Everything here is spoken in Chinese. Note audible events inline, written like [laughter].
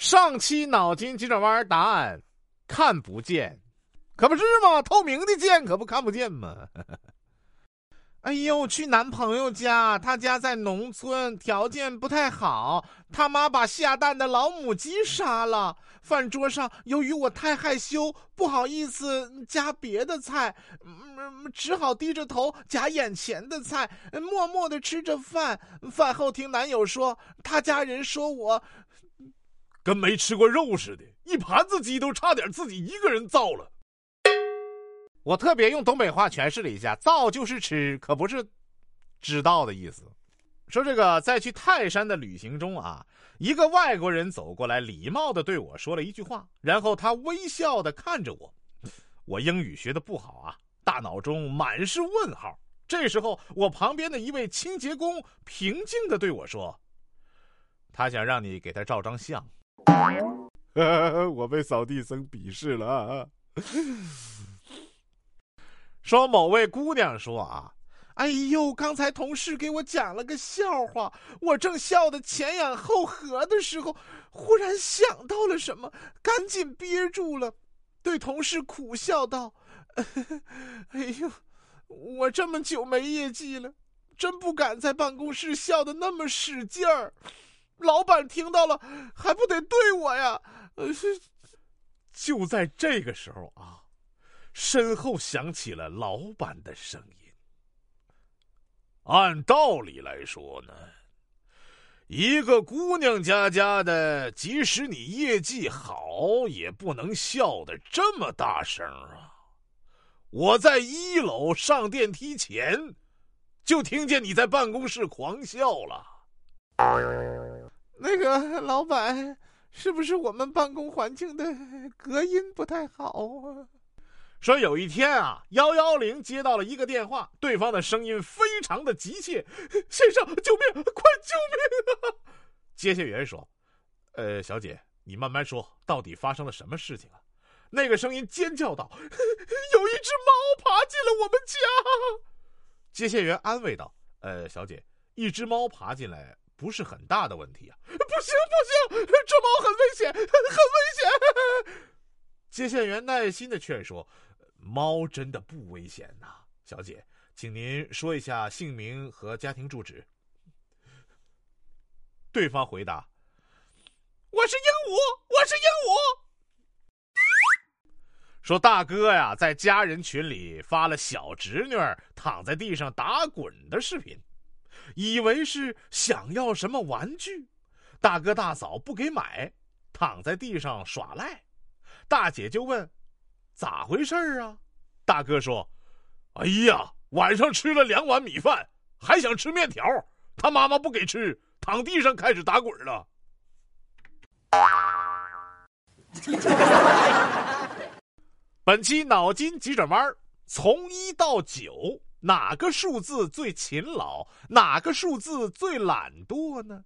上期脑筋急转弯答案看不见，可不是吗？透明的见可不看不见吗？[laughs] 哎呦，去男朋友家，他家在农村，条件不太好。他妈把下蛋的老母鸡杀了。饭桌上，由于我太害羞，不好意思夹别的菜，嗯，只好低着头夹眼前的菜，默默的吃着饭。饭后听男友说，他家人说我跟没吃过肉似的，一盘子鸡都差点自己一个人造了。我特别用东北话诠释了一下，“造”就是吃，可不是知道的意思。说这个在去泰山的旅行中啊，一个外国人走过来，礼貌的对我说了一句话，然后他微笑的看着我。我英语学的不好啊，大脑中满是问号。这时候，我旁边的一位清洁工平静的对我说：“他想让你给他照张相。” [laughs] 我被扫地僧鄙视了。说某位姑娘说啊，哎呦，刚才同事给我讲了个笑话，我正笑得前仰后合的时候，忽然想到了什么，赶紧憋住了，对同事苦笑道：“ [laughs] 哎呦，我这么久没业绩了，真不敢在办公室笑得那么使劲儿，老板听到了还不得对我呀？”呃，就在这个时候啊。身后响起了老板的声音。按道理来说呢，一个姑娘家家的，即使你业绩好，也不能笑得这么大声啊！我在一楼上电梯前，就听见你在办公室狂笑了。那个 [laughs] 老板，是不是我们办公环境的 [laughs] 隔音不太好啊？说有一天啊，幺幺零接到了一个电话，对方的声音非常的急切：“ [laughs] 先生，救命！快救命啊！”接线员说：“呃，小姐，你慢慢说，到底发生了什么事情啊？”那个声音尖叫道：“有一只猫爬进了我们家。”接线员安慰道：“呃，小姐，一只猫爬进来不是很大的问题啊。”“不行不行，这猫很危险，[laughs] 很危险。”接线员耐心的劝说。猫真的不危险呐，小姐，请您说一下姓名和家庭住址。对方回答：“我是鹦鹉，我是鹦鹉。”说大哥呀，在家人群里发了小侄女躺在地上打滚的视频，以为是想要什么玩具，大哥大嫂不给买，躺在地上耍赖，大姐就问。咋回事啊？大哥说：“哎呀，晚上吃了两碗米饭，还想吃面条，他妈妈不给吃，躺地上开始打滚了。[laughs] ”本期脑筋急转弯：从一到九，哪个数字最勤劳？哪个数字最懒惰呢？